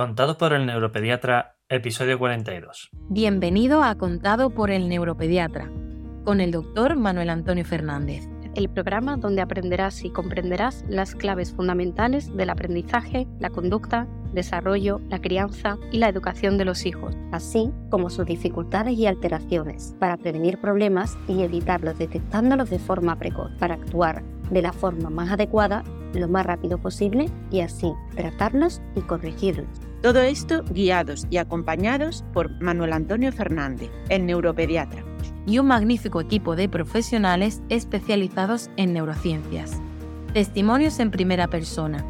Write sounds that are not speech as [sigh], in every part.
Contado por el neuropediatra, episodio 42. Bienvenido a Contado por el neuropediatra, con el doctor Manuel Antonio Fernández. El programa donde aprenderás y comprenderás las claves fundamentales del aprendizaje, la conducta, desarrollo, la crianza y la educación de los hijos, así como sus dificultades y alteraciones, para prevenir problemas y evitarlos detectándolos de forma precoz, para actuar de la forma más adecuada lo más rápido posible y así tratarlos y corregirlos. Todo esto guiados y acompañados por Manuel Antonio Fernández, el neuropediatra. Y un magnífico equipo de profesionales especializados en neurociencias. Testimonios en primera persona,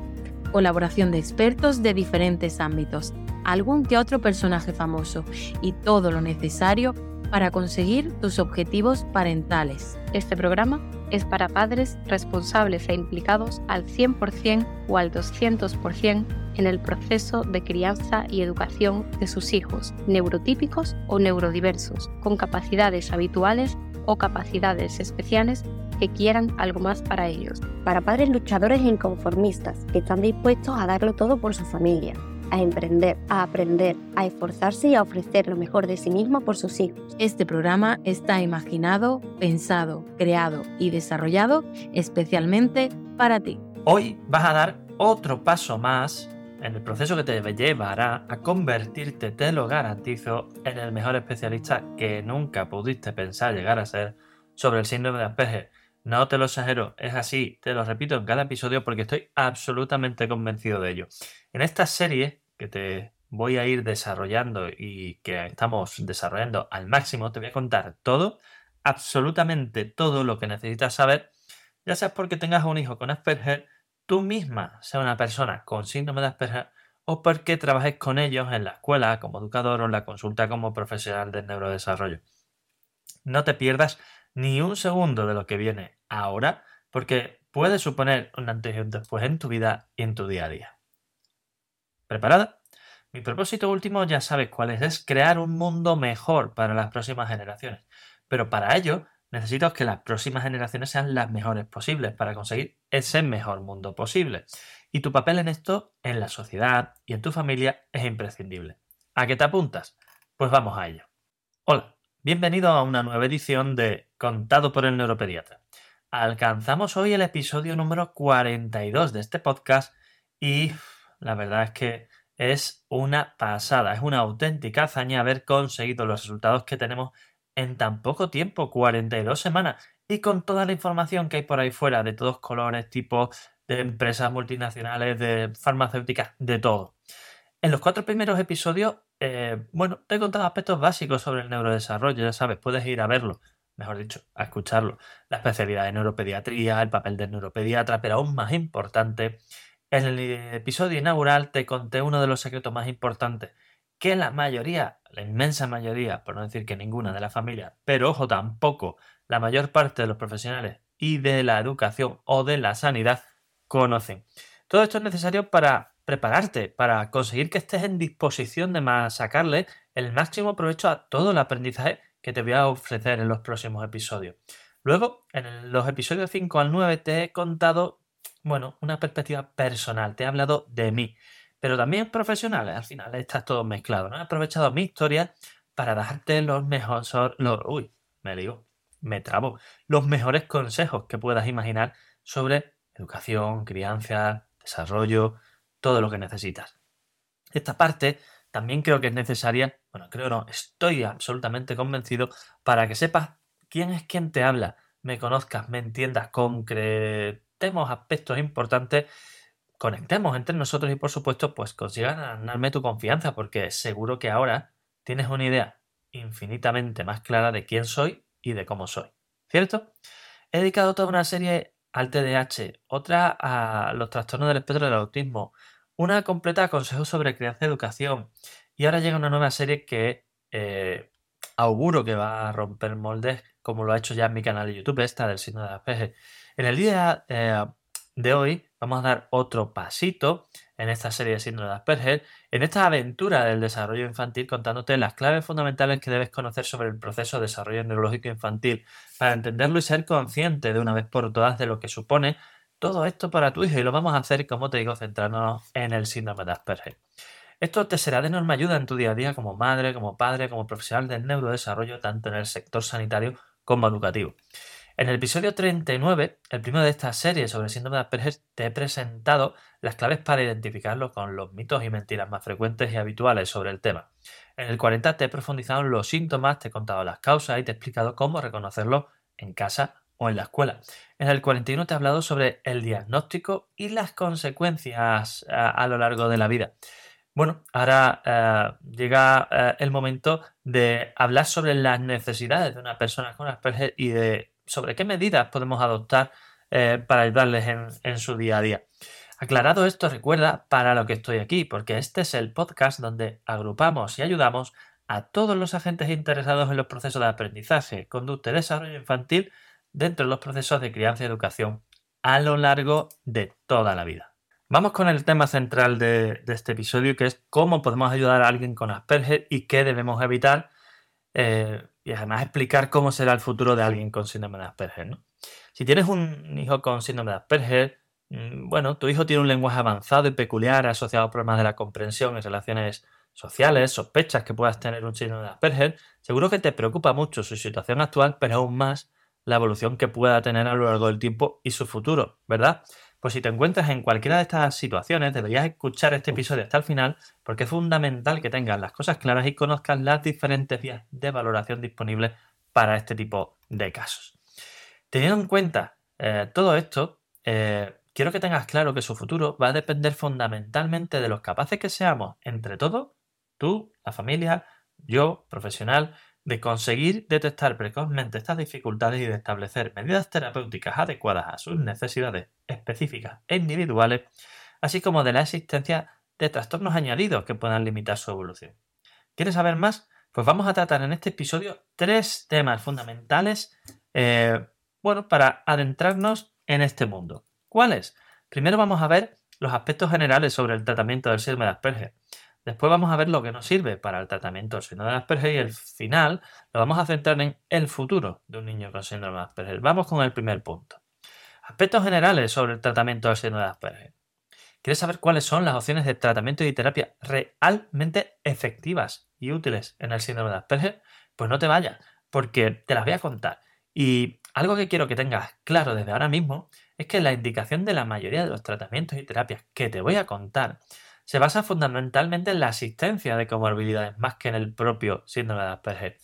colaboración de expertos de diferentes ámbitos, algún que otro personaje famoso y todo lo necesario para conseguir tus objetivos parentales. Este programa es para padres responsables e implicados al 100% o al 200% en el proceso de crianza y educación de sus hijos, neurotípicos o neurodiversos, con capacidades habituales o capacidades especiales que quieran algo más para ellos. Para padres luchadores e inconformistas que están dispuestos a darlo todo por su familia, a emprender, a aprender, a esforzarse y a ofrecer lo mejor de sí mismo por sus hijos. Este programa está imaginado, pensado, creado y desarrollado especialmente para ti. Hoy vas a dar otro paso más en el proceso que te llevará a convertirte, te lo garantizo, en el mejor especialista que nunca pudiste pensar llegar a ser sobre el síndrome de Asperger. No te lo exagero, es así, te lo repito en cada episodio porque estoy absolutamente convencido de ello. En esta serie que te voy a ir desarrollando y que estamos desarrollando al máximo, te voy a contar todo, absolutamente todo lo que necesitas saber, ya sea porque tengas un hijo con Asperger, tú misma sea una persona con síndrome de Asperger o porque trabajes con ellos en la escuela como educador o en la consulta como profesional del neurodesarrollo. No te pierdas ni un segundo de lo que viene ahora porque puede suponer un antes y un después en tu vida y en tu día a día. ¿Preparada? Mi propósito último ya sabes cuál es, es crear un mundo mejor para las próximas generaciones. Pero para ello necesito que las próximas generaciones sean las mejores posibles para conseguir ese mejor mundo posible. Y tu papel en esto, en la sociedad y en tu familia, es imprescindible. ¿A qué te apuntas? Pues vamos a ello. Hola, bienvenido a una nueva edición de Contado por el Neuropediatra. Alcanzamos hoy el episodio número 42 de este podcast y la verdad es que es una pasada, es una auténtica hazaña haber conseguido los resultados que tenemos en tan poco tiempo, 42 semanas, y con toda la información que hay por ahí fuera, de todos colores, tipos de empresas multinacionales, de farmacéuticas, de todo. En los cuatro primeros episodios, eh, bueno, te he contado aspectos básicos sobre el neurodesarrollo, ya sabes, puedes ir a verlo, mejor dicho, a escucharlo. La especialidad de neuropediatría, el papel del neuropediatra, pero aún más importante, en el episodio inaugural te conté uno de los secretos más importantes, que la mayoría, la inmensa mayoría, por no decir que ninguna de la familia, pero ojo tampoco, la mayor parte de los profesionales y de la educación o de la sanidad conocen. Todo esto es necesario para prepararte, para conseguir que estés en disposición de sacarle el máximo provecho a todo el aprendizaje que te voy a ofrecer en los próximos episodios. Luego, en los episodios 5 al 9 te he contado bueno, una perspectiva personal, te he hablado de mí, pero también profesional, al final está todo mezclado. He aprovechado mi historia para darte los mejores, los, uy, me digo, me trabo, los mejores consejos que puedas imaginar sobre educación, crianza, desarrollo, todo lo que necesitas. Esta parte también creo que es necesaria, bueno, creo no, estoy absolutamente convencido para que sepas quién es quien te habla, me conozcas, me entiendas, concretamente aspectos importantes, conectemos entre nosotros y por supuesto pues consigan ganarme tu confianza porque seguro que ahora tienes una idea infinitamente más clara de quién soy y de cómo soy. ¿Cierto? He dedicado toda una serie al TDAH, otra a los trastornos del espectro del autismo, una completa a consejos sobre crianza y educación. Y ahora llega una nueva serie que eh, auguro que va a romper moldes, como lo ha hecho ya en mi canal de YouTube, esta del signo de la peje. En el día eh, de hoy vamos a dar otro pasito en esta serie de síndrome de Asperger, en esta aventura del desarrollo infantil, contándote las claves fundamentales que debes conocer sobre el proceso de desarrollo neurológico infantil, para entenderlo y ser consciente de una vez por todas de lo que supone todo esto para tu hijo. Y lo vamos a hacer, como te digo, centrándonos en el síndrome de Asperger. Esto te será de enorme ayuda en tu día a día como madre, como padre, como profesional del neurodesarrollo, tanto en el sector sanitario como educativo. En el episodio 39, el primero de esta serie sobre el síndrome de Asperger, te he presentado las claves para identificarlo con los mitos y mentiras más frecuentes y habituales sobre el tema. En el 40 te he profundizado en los síntomas, te he contado las causas y te he explicado cómo reconocerlos en casa o en la escuela. En el 41 te he hablado sobre el diagnóstico y las consecuencias a, lo largo de la vida. Bueno, ahora eh, llega eh, el momento de hablar sobre las necesidades de una persona con Asperger y de sobre qué medidas podemos adoptar eh, para ayudarles en, su día a día. Aclarado esto, recuerda para lo que estoy aquí, porque este es el podcast donde agrupamos y ayudamos a todos los agentes interesados en los procesos de aprendizaje, conducta y desarrollo infantil dentro de los procesos de crianza y educación a lo largo de toda la vida. Vamos con el tema central de, este episodio, que es cómo podemos ayudar a alguien con Asperger y qué debemos evitar eh, y además explicar cómo será el futuro de alguien con síndrome de Asperger. ¿no? Si tienes un hijo con síndrome de Asperger, mm, bueno, tu hijo tiene un lenguaje avanzado y peculiar asociado a problemas de la comprensión y relaciones sociales, sospechas que puedas tener un síndrome de Asperger, seguro que te preocupa mucho su situación actual, pero aún más la evolución que pueda tener a lo largo del tiempo y su futuro, ¿verdad? Pues si te encuentras en cualquiera de estas situaciones, deberías escuchar este episodio hasta el final porque es fundamental que tengas las cosas claras y conozcas las diferentes vías de valoración disponibles para este tipo de casos. Teniendo en cuenta eh, todo esto, eh, quiero que tengas claro que su futuro va a depender fundamentalmente de los capaces que seamos entre todos, tú, la familia, yo, profesional, de conseguir detectar precozmente estas dificultades y de establecer medidas terapéuticas adecuadas a sus necesidades específicas e individuales, así como de la existencia de trastornos añadidos que puedan limitar su evolución. ¿Quieres saber más? Pues vamos a tratar en este episodio tres temas fundamentales eh, bueno, para adentrarnos en este mundo. ¿Cuáles? Primero vamos a ver los aspectos generales sobre el tratamiento del síndrome de Asperger. Después vamos a ver lo que nos sirve para el tratamiento del síndrome de Asperger y el final lo vamos a centrar en el futuro de un niño con síndrome de Asperger. Vamos con el primer punto. Aspectos generales sobre el tratamiento del síndrome de Asperger. ¿Quieres saber cuáles son las opciones de tratamiento y terapia realmente efectivas y útiles en el síndrome de Asperger? Pues no te vayas, porque te las voy a contar. Y algo que quiero que tengas claro desde ahora mismo es que la indicación de la mayoría de los tratamientos y terapias que te voy a contar se basa fundamentalmente en la asistencia de comorbilidades más que en el propio síndrome de Asperger.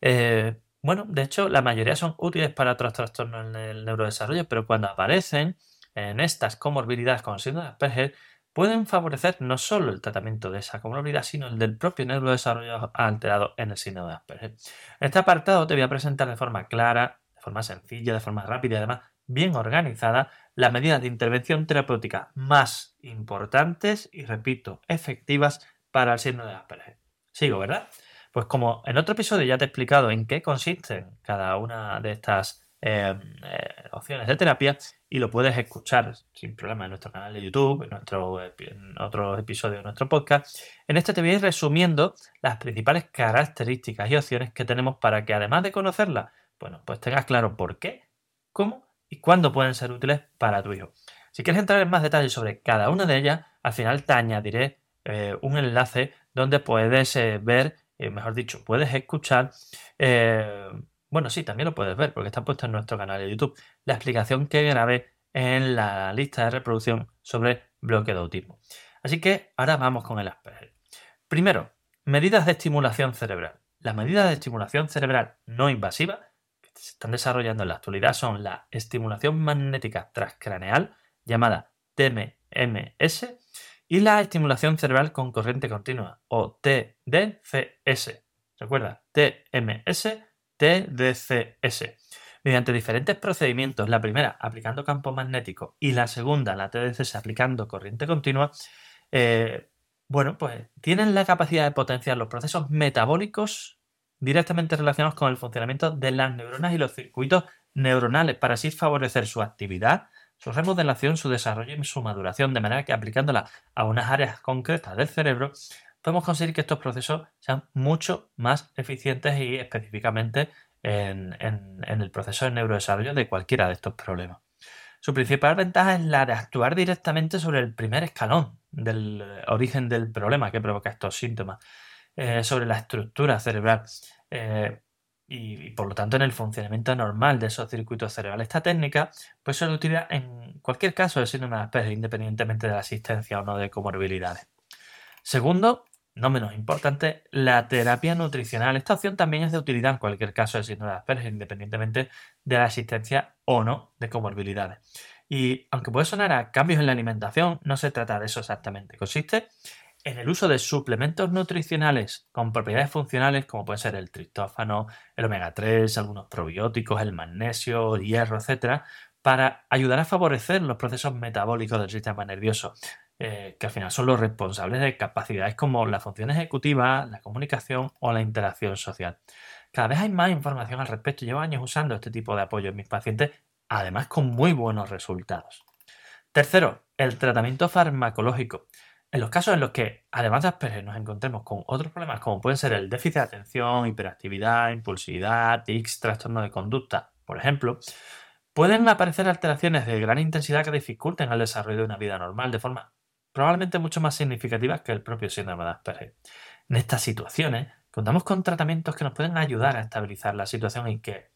Eh, bueno, de hecho, la mayoría son útiles para otros trastornos en el neurodesarrollo, pero cuando aparecen en estas comorbilidades con síndrome de Asperger, pueden favorecer no solo el tratamiento de esa comorbilidad, sino el del propio neurodesarrollo alterado en el síndrome de Asperger. En este apartado te voy a presentar de forma clara, de forma sencilla, de forma rápida y además bien organizada las medidas de intervención terapéutica más importantes y, repito, efectivas para el síndrome de Asperger. Sigo, ¿verdad? Pues como en otro episodio ya te he explicado en qué consisten cada una de estas em, eh, opciones de terapia y lo puedes escuchar sin problema en nuestro canal de YouTube, en, nuestro, en otros episodios de nuestro podcast. En este te voy a ir resumiendo las principales características y opciones que tenemos para que además de conocerlas, bueno, pues tengas claro por qué, cómo y cuándo pueden ser útiles para tu hijo. Si quieres entrar en más detalles sobre cada una de ellas, al final te añadiré eh, un enlace donde puedes eh, ver, eh, mejor dicho, puedes escuchar, bueno, sí, también lo puedes ver porque está puesto en nuestro canal de YouTube, la explicación que grabé en la lista de reproducción sobre bloque de autismo. Así que ahora vamos con el Asperger. Primero, medidas de estimulación cerebral. Las medidas de estimulación cerebral no invasiva se están desarrollando en la actualidad son la estimulación magnética transcraneal, llamada TMS, y la estimulación cerebral con corriente continua, o TDCS. Recuerda, TMS, TDCS. Mediante diferentes procedimientos, la primera aplicando campo magnético y la segunda, la TDCS, aplicando corriente continua, eh, bueno, pues tienen la capacidad de potenciar los procesos metabólicos directamente relacionados con el funcionamiento de las neuronas y los circuitos neuronales para así favorecer su actividad, su remodelación, su desarrollo y su maduración, de manera que aplicándola a unas áreas concretas del cerebro, podemos conseguir que estos procesos sean mucho más eficientes y específicamente en, el proceso de neurodesarrollo de cualquiera de estos problemas. Su principal ventaja es la de actuar directamente sobre el primer escalón del origen del problema que provoca estos síntomas, eh, sobre la estructura cerebral eh, y, por lo tanto en el funcionamiento normal de esos circuitos cerebrales. Esta técnica pues, suele utilizar en cualquier caso de síndrome de Asperger, independientemente de la existencia o no de comorbilidades. Segundo, no menos importante, la terapia nutricional. Esta opción también es de utilidad en cualquier caso de síndrome de Asperger, independientemente de la existencia o no de comorbilidades. Y aunque puede sonar a cambios en la alimentación, no se trata de eso exactamente. Consiste en el uso de suplementos nutricionales con propiedades funcionales como pueden ser el triptófano, el omega 3, algunos probióticos, el magnesio, el hierro, etc., para ayudar a favorecer los procesos metabólicos del sistema nervioso, eh, que al final son los responsables de capacidades como la función ejecutiva, la comunicación o la interacción social. Cada vez hay más información al respecto. Llevo años usando este tipo de apoyo en mis pacientes, además con muy buenos resultados. Tercero, el tratamiento farmacológico. En los casos en los que, además de Asperger, nos encontremos con otros problemas como pueden ser el déficit de atención, hiperactividad, impulsividad, tics, trastorno de conducta, por ejemplo, pueden aparecer alteraciones de gran intensidad que dificulten el desarrollo de una vida normal de forma probablemente mucho más significativas que el propio síndrome de Asperger. En estas situaciones, contamos con tratamientos que nos pueden ayudar a estabilizar la situación y que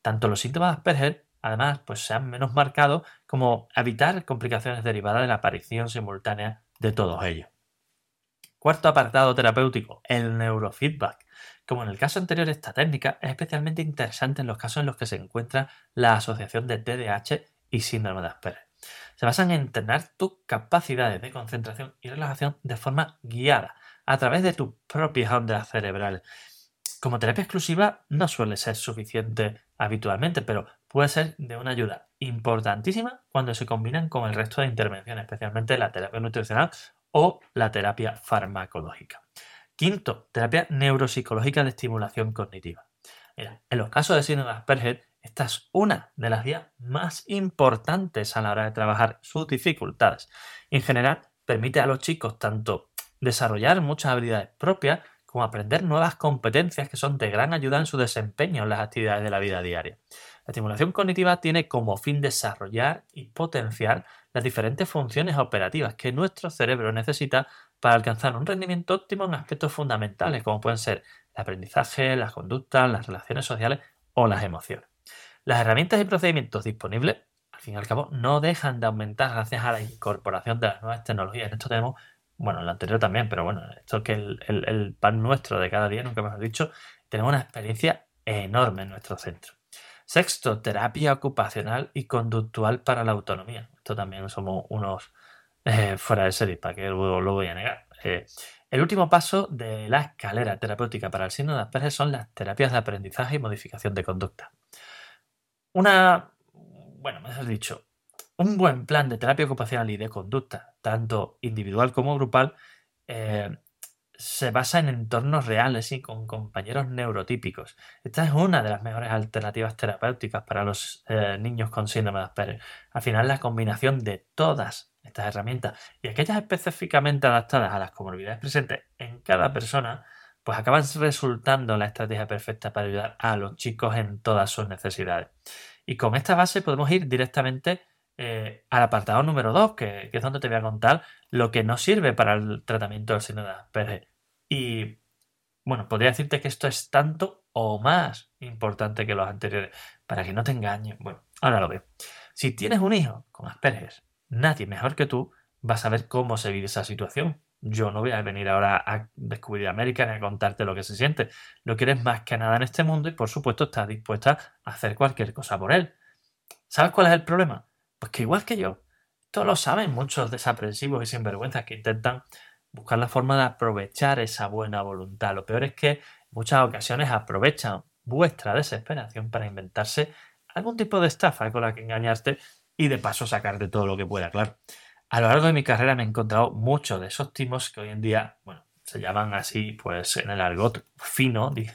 tanto los síntomas de Asperger además pues sean menos marcados como evitar complicaciones derivadas de la aparición simultánea de todos ellos. Cuarto apartado terapéutico, el neurofeedback. Como en el caso anterior, esta técnica es especialmente interesante en los casos en los que se encuentra la asociación de TDAH y síndrome de Asperger. Se basa en entrenar tus capacidades de concentración y relajación de forma guiada a través de tus propias ondas cerebrales. Como terapia exclusiva no suele ser suficiente habitualmente, pero puede ser de una ayuda importantísima cuando se combinan con el resto de intervenciones, especialmente la terapia nutricional o la terapia farmacológica. Quinto, terapia neuropsicológica de estimulación cognitiva. en los casos de síndrome de Asperger, esta es una de las vías más importantes a la hora de trabajar sus dificultades. En general, permite a los chicos tanto desarrollar muchas habilidades propias como aprender nuevas competencias que son de gran ayuda en su desempeño en las actividades de la vida diaria. La estimulación cognitiva tiene como fin desarrollar y potenciar las diferentes funciones operativas que nuestro cerebro necesita para alcanzar un rendimiento óptimo en aspectos fundamentales como pueden ser el aprendizaje, las conductas, las relaciones sociales o las emociones. Las herramientas y procedimientos disponibles, al fin y al cabo, no dejan de aumentar gracias a la incorporación de las nuevas tecnologías. En esto tenemos bueno, en lo anterior también, pero bueno, esto que el, el, pan nuestro de cada día, nunca hemos dicho, tenemos una experiencia enorme en nuestro centro. Sexto, terapia ocupacional y conductual para la autonomía. Esto también somos unos eh, fuera de serie, para que lo, voy a negar. Eh, el último paso de la escalera terapéutica para el síndrome de Asperger son las terapias de aprendizaje y modificación de conducta. Una, bueno, mejor dicho, un buen plan de terapia ocupacional y de conducta, tanto individual como grupal, eh, se basa en entornos reales y con compañeros neurotípicos. Esta es una de las mejores alternativas terapéuticas para los eh, niños con síndrome de Asperger. Al final, la combinación de todas estas herramientas y aquellas específicamente adaptadas a las comorbilidades presentes en cada persona, pues acaban resultando la estrategia perfecta para ayudar a los chicos en todas sus necesidades. Y con esta base podemos ir directamente eh, al apartado número 2, que, es donde te voy a contar lo que no sirve para el tratamiento del síndrome de Asperger. Y bueno, podría decirte que esto es tanto o más importante que los anteriores, para que no te engañes. Bueno, ahora lo veo. Si tienes un hijo con Asperger, nadie mejor que tú va a saber cómo se vive esa situación. Yo no voy a venir ahora a descubrir América ni a contarte lo que se siente. Lo quieres más que nada en este mundo y por supuesto estás dispuesta a hacer cualquier cosa por él. ¿Sabes cuál es el problema? Pues que igual que yo, todos lo saben muchos desaprensivos y sinvergüenzas que intentan buscar la forma de aprovechar esa buena voluntad. Lo peor es que en muchas ocasiones aprovechan vuestra desesperación para inventarse algún tipo de estafa con la que engañarte y de paso sacarte todo lo que pueda, claro. A lo largo de mi carrera me he encontrado muchos de esos timos que hoy en día, bueno, se llaman así, pues en el argot fino, [laughs] se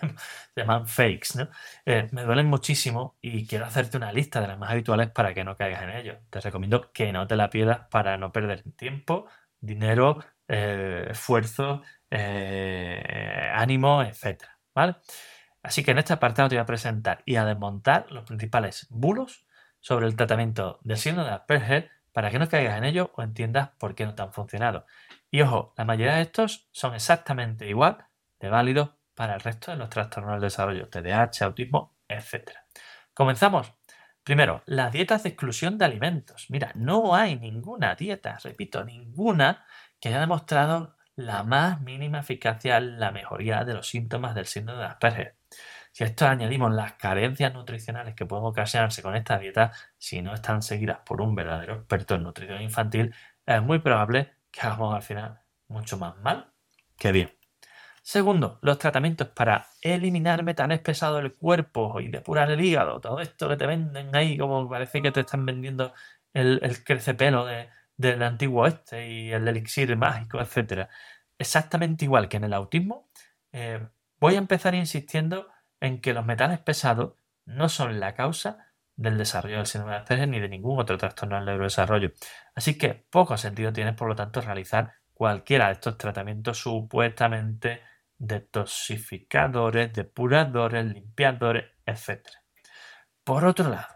llaman fakes, ¿no? Eh, me duelen muchísimo y quiero hacerte una lista de las más habituales para que no caigas en ello. Te recomiendo que no te la pierdas para no perder tiempo, dinero, eh, esfuerzo, eh, ánimo, etcétera, ¿vale? Así que en este apartado te voy a presentar y a desmontar los principales bulos sobre el tratamiento del síndrome de Asperger para que no caigas en ello o entiendas por qué no te han funcionado. Y ojo, la mayoría de estos son exactamente igual de válidos para el resto de los trastornos del desarrollo, TDAH, autismo, etc. Comenzamos. Primero, las dietas de exclusión de alimentos. Mira, no hay ninguna dieta, repito, ninguna que haya demostrado la más mínima eficacia en la mejoría de los síntomas del síndrome de Asperger. Si a esto añadimos las carencias nutricionales que pueden ocasionarse con esta dieta, si no están seguidas por un verdadero experto en nutrición infantil, es muy probable que hagamos al final mucho más mal que bien. Segundo, los tratamientos para eliminar metales pesados del cuerpo y depurar el hígado. Todo esto que te venden ahí, como parece que te están vendiendo el, el crecepelo del antiguo este y el elixir mágico, etc. Exactamente igual que en el autismo, eh, voy a empezar insistiendo en que los metales pesados no son la causa del desarrollo del síndrome de Asperger ni de ningún otro trastorno del neurodesarrollo. Así que poco sentido tiene, por lo tanto, realizar cualquiera de estos tratamientos supuestamente detoxificadores, depuradores, limpiadores, etc. Por otro lado,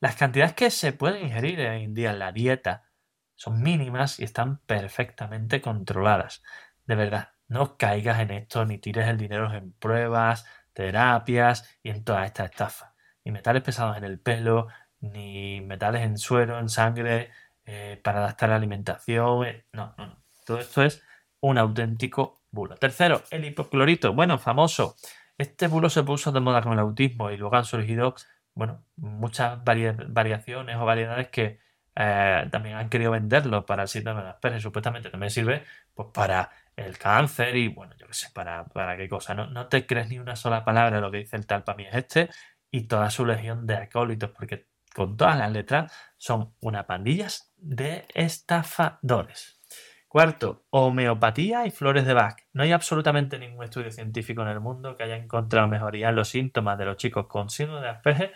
las cantidades que se pueden ingerir hoy en día en la dieta son mínimas y están perfectamente controladas. De verdad, no caigas en esto ni tires el dinero en pruebas, terapias y en toda esta estafa. Ni metales pesados en el pelo, ni metales en suero, en sangre, eh, para adaptar la alimentación. Eh, no, no, no. Todo esto es un auténtico bulo. Tercero, el hipoclorito. Bueno, famoso. Este bulo se puso de moda con el autismo y luego han surgido, bueno, muchas variaciones o variedades que eh, también han querido venderlo para el síndrome de Asperger. Supuestamente también sirve pues, para el cáncer y bueno, yo qué sé, para, para qué cosa. No, no te crees ni una sola palabra de lo que dice el tal para mí es este y toda su legión de acólitos, porque con todas las letras son una pandillas de estafadores. Cuarto, homeopatía y flores de Bach. No hay absolutamente ningún estudio científico en el mundo que haya encontrado mejoría en los síntomas de los chicos con síndrome de Asperger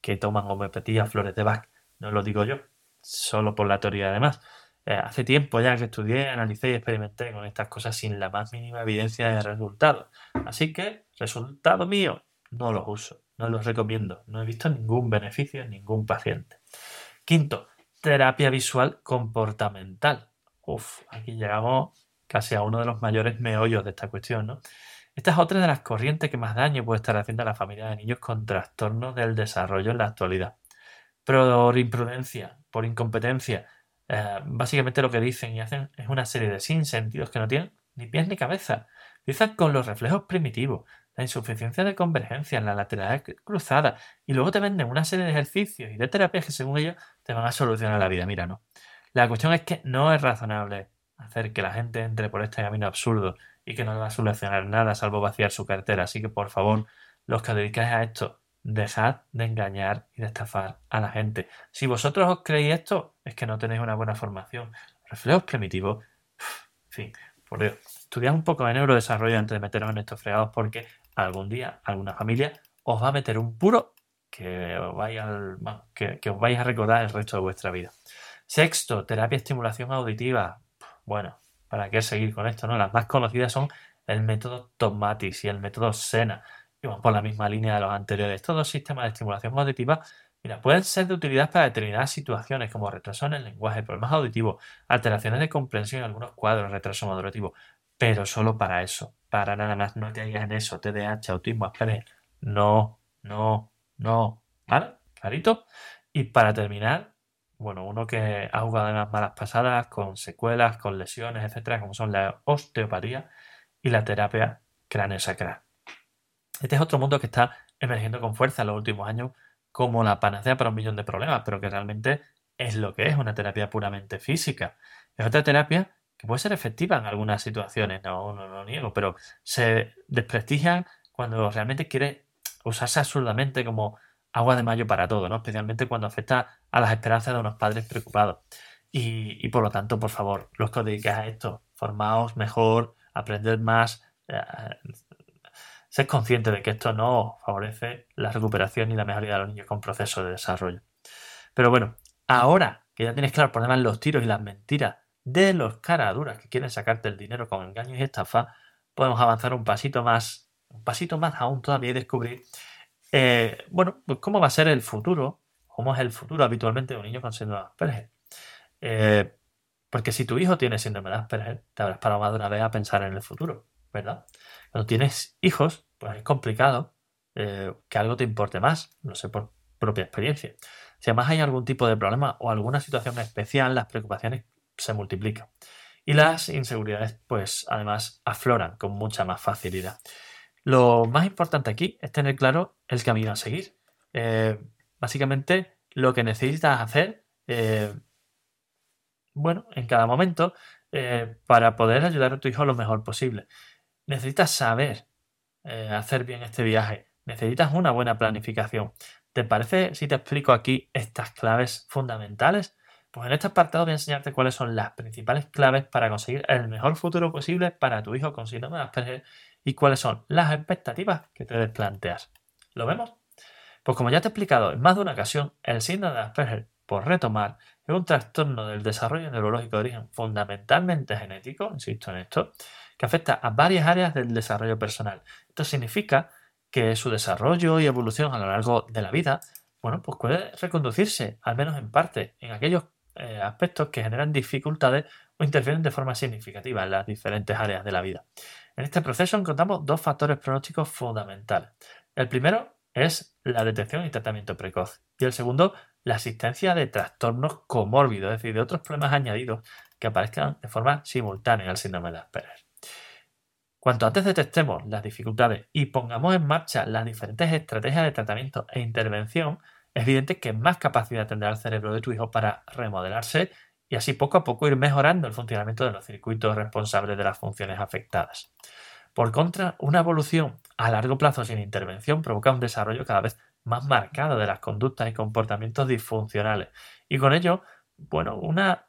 que toman homeopatía flores de Bach. No lo digo yo, solo por la teoría además. Eh, hace tiempo ya que estudié, analicé y experimenté con estas cosas sin la más mínima evidencia de resultados. Así que, resultado mío, no los uso, no los recomiendo. No he visto ningún beneficio en ningún paciente. Quinto, terapia visual comportamental. Uf, aquí llegamos casi a uno de los mayores meollos de esta cuestión, ¿no? Esta es otra de las corrientes que más daño puede estar haciendo a la familia de niños con trastornos del desarrollo en la actualidad. Por imprudencia, por incompetencia, eh, básicamente lo que dicen y hacen es una serie de sinsentidos que no tienen ni pies ni cabeza. Empiezan con los reflejos primitivos, la insuficiencia de convergencia, la lateralidad cruzada, y luego te venden una serie de ejercicios y de terapias que según ellos te van a solucionar la vida. Mira, no. La cuestión es que no es razonable hacer que la gente entre por este camino absurdo y que no va a solucionar nada salvo vaciar su cartera. Así que por favor, los que dedicáis a esto, Dejad de engañar y de estafar a la gente. Si vosotros os creéis esto, es que no tenéis una buena formación. Reflejos primitivos, en fin, por Dios. Estudiad un poco de neurodesarrollo antes de meteros en estos fregados porque algún día, alguna familia, os va a meter un puro que os vais, que, que os a recordar el resto de vuestra vida. Sexto, terapia estimulación auditiva. Bueno, ¿para qué seguir con esto? no? Las más conocidas son el método Tomatis y el método Sena y vamos por la misma línea de los anteriores. Estos dos sistemas de estimulación auditiva mira, pueden ser de utilidad para determinadas situaciones como retraso en el lenguaje, problemas auditivos, alteraciones de comprensión en algunos cuadros, retraso moderativo, pero solo para eso, para nada más. No te hagas en eso, TDAH, autismo, Asperger. No, no, no. ¿Vale? ¿Clarito? Y para terminar, bueno, uno que ha jugado las malas pasadas, con secuelas, con lesiones, etcétera, como son la osteopatía y la terapia cráneo-sacral. Este es otro mundo que está emergiendo con fuerza en los últimos años como la panacea para un millón de problemas, pero que realmente es lo que es una terapia puramente física. Es otra terapia que puede ser efectiva en algunas situaciones, no, no, no niego, pero se desprestigian cuando realmente quiere usarse absurdamente como agua de mayo para todo, ¿no? Especialmente cuando afecta a las esperanzas de unos padres preocupados. Y, por lo tanto, por favor, los que os a esto, formaos mejor, aprended más, eh, Sed consciente de que esto no favorece la recuperación y la mejoría de los niños con procesos de desarrollo. Pero bueno, ahora que ya tienes claro por demás los tiros y las mentiras de los caraduras que quieren sacarte el dinero con engaños y estafa, podemos avanzar un pasito más, un pasito más aún todavía y descubrir, eh, bueno, pues cómo va a ser el futuro cómo es el futuro habitualmente de un niño con síndrome de Asperger. Eh, porque si tu hijo tiene síndrome de Asperger, te habrás parado más de una vez a pensar en el futuro, ¿verdad? Cuando tienes hijos, pues es complicado eh, que algo te importe más, no sé por propia experiencia. Si además hay algún tipo de problema o alguna situación especial, las preocupaciones se multiplican. Y las inseguridades, pues además afloran con mucha más facilidad. Lo más importante aquí es tener claro el camino a seguir. Eh, básicamente, lo que necesitas hacer, eh, bueno, en cada momento, para poder ayudar a tu hijo lo mejor posible. Necesitas saber hacer bien este viaje. Necesitas una buena planificación. ¿Te parece si te explico aquí estas claves fundamentales? Pues en este apartado voy a enseñarte cuáles son las principales claves para conseguir el mejor futuro posible para tu hijo con síndrome de Asperger y cuáles son las expectativas que te debes plantear. ¿Lo vemos? Pues como ya te he explicado en más de una ocasión, el síndrome de Asperger, por retomar, es un trastorno del desarrollo neurológico de origen fundamentalmente genético, insisto en esto, que afecta a varias áreas del desarrollo personal. Esto significa que su desarrollo y evolución a lo largo de la vida, bueno, pues puede reconducirse, al menos en parte, en aquellos eh, aspectos que generan dificultades o interfieren de forma significativa en las diferentes áreas de la vida. En este proceso encontramos dos factores pronósticos fundamentales. El primero es la detección y tratamiento precoz y el segundo la asistencia de trastornos comórbidos, es decir, de otros problemas añadidos que aparezcan de forma simultánea al síndrome de Asperger. Cuanto antes detectemos las dificultades y pongamos en marcha las diferentes estrategias de tratamiento e intervención, es evidente que más capacidad tendrá el cerebro de tu hijo para remodelarse y así poco a poco ir mejorando el funcionamiento de los circuitos responsables de las funciones afectadas. Por contra, una evolución a largo plazo sin intervención provoca un desarrollo cada vez más marcado de las conductas y comportamientos disfuncionales y con ello, bueno, una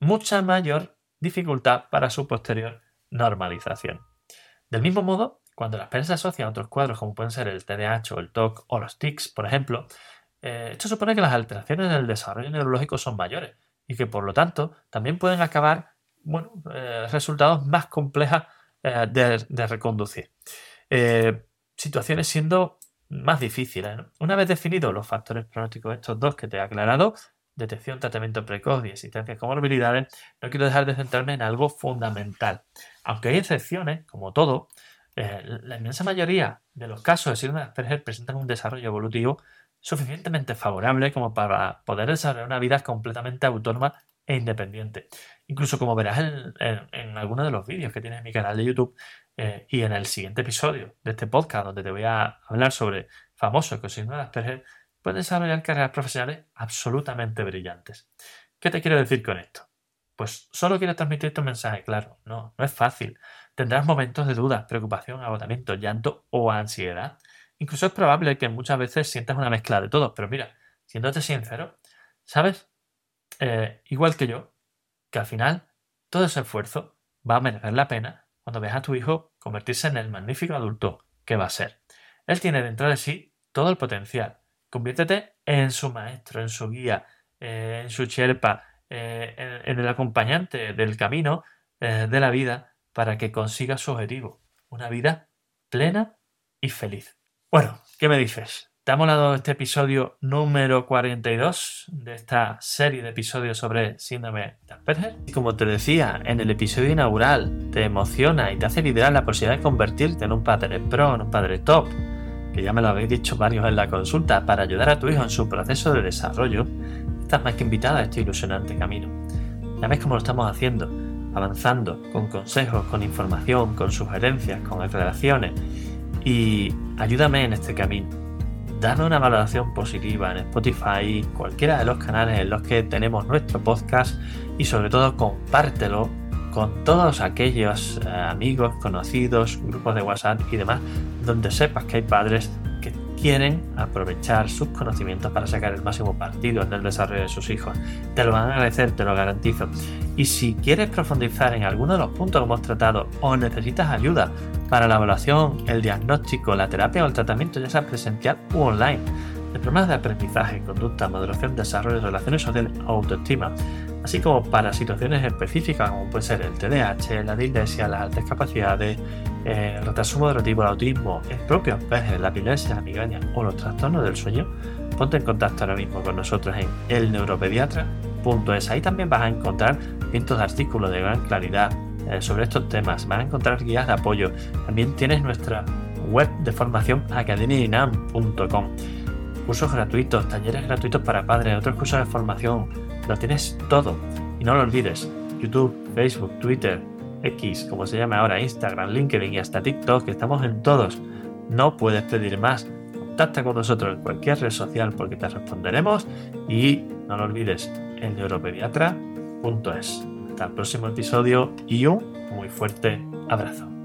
mucha mayor dificultad para su posterior normalización. Del mismo modo, cuando las penas se asocian a otros cuadros como pueden ser el TDAH o el TOC o los TICs, por ejemplo, eh, esto supone que las alteraciones del desarrollo neurológico son mayores y que por lo tanto también pueden acabar bueno, eh, resultados más complejas eh, de, reconducir. situaciones siendo más difíciles. Una vez definidos los factores pronósticos estos dos que te he aclarado, detección, tratamiento precoz y existencia de comorbilidades, no quiero dejar de centrarme en algo fundamental. Aunque hay excepciones, como todo, la inmensa mayoría de los casos de síndrome de Asperger presentan un desarrollo evolutivo suficientemente favorable como para poder desarrollar una vida completamente autónoma e independiente. Incluso como verás en, algunos de los vídeos que tienes en mi canal de YouTube eh, y en el siguiente episodio de este podcast donde te voy a hablar sobre famosos que signo de Asperger, puedes desarrollar carreras profesionales absolutamente brillantes. ¿Qué te quiero decir con esto? Pues solo quiero transmitir tu mensaje claro. No, no es fácil. Tendrás momentos de duda, preocupación, agotamiento, llanto o ansiedad. Incluso es probable que muchas veces sientas una mezcla de todo, pero mira, siéndote sincero, ¿sabes? Eh, igual que yo, que al final todo ese esfuerzo va a merecer la pena cuando veas a tu hijo convertirse en el magnífico adulto que va a ser. Él tiene dentro de sí todo el potencial. Conviértete en su maestro, en su guía, eh, en su sherpa, eh, en, el acompañante del camino de la vida para que consiga su objetivo. Una vida plena y feliz. Bueno, ¿qué me dices? ¿Te ha molado este episodio número 42 de esta serie de episodios sobre síndrome de Asperger? Y como te decía en el episodio inaugural, te emociona y te hace liderar la posibilidad de convertirte en un padre pro, en un padre top, que ya me lo habéis dicho varios en la consulta, para ayudar a tu hijo en su proceso de desarrollo, estás más que invitada a este ilusionante camino. Ya ves cómo lo estamos haciendo, avanzando con consejos, con información, con sugerencias, con relaciones y ayúdame en este camino. Dame una valoración positiva en Spotify, cualquiera de los canales en los que tenemos nuestro podcast y sobre todo compártelo con todos aquellos eh, amigos, conocidos, grupos de WhatsApp y demás, donde sepas que hay padres que quieren aprovechar sus conocimientos para sacar el máximo partido en el desarrollo de sus hijos. Te lo van a agradecer, te lo garantizo. Y si quieres profundizar en alguno de los puntos que hemos tratado o necesitas ayuda para la evaluación, el diagnóstico, la terapia o el tratamiento, ya sea presencial u online, de problemas de aprendizaje, conducta, maduración, desarrollo, relaciones sociales o autoestima, así como para situaciones específicas como puede ser el TDAH, la dislexia, las altas capacidades, eh, el retraso moderativo, el autismo, el propio Asperger, la epilepsia, la migraña o los trastornos del sueño, ponte en contacto ahora mismo con nosotros en elneuropediatra.es. Ahí también vas a encontrar cientos de artículos de gran claridad eh, sobre estos temas. Vas a encontrar guías de apoyo. También tienes nuestra web de formación academiainam.com. Cursos gratuitos, talleres gratuitos para padres, otros cursos de formación. Lo tienes todo. Y no lo olvides. YouTube, Facebook, Twitter, X, como se llama ahora, Instagram, LinkedIn y hasta TikTok. Estamos en todos. No puedes pedir más. Contacta con nosotros en cualquier red social porque te responderemos. Y no lo olvides, el neuropediatra.es. Hasta el próximo episodio y un muy fuerte abrazo.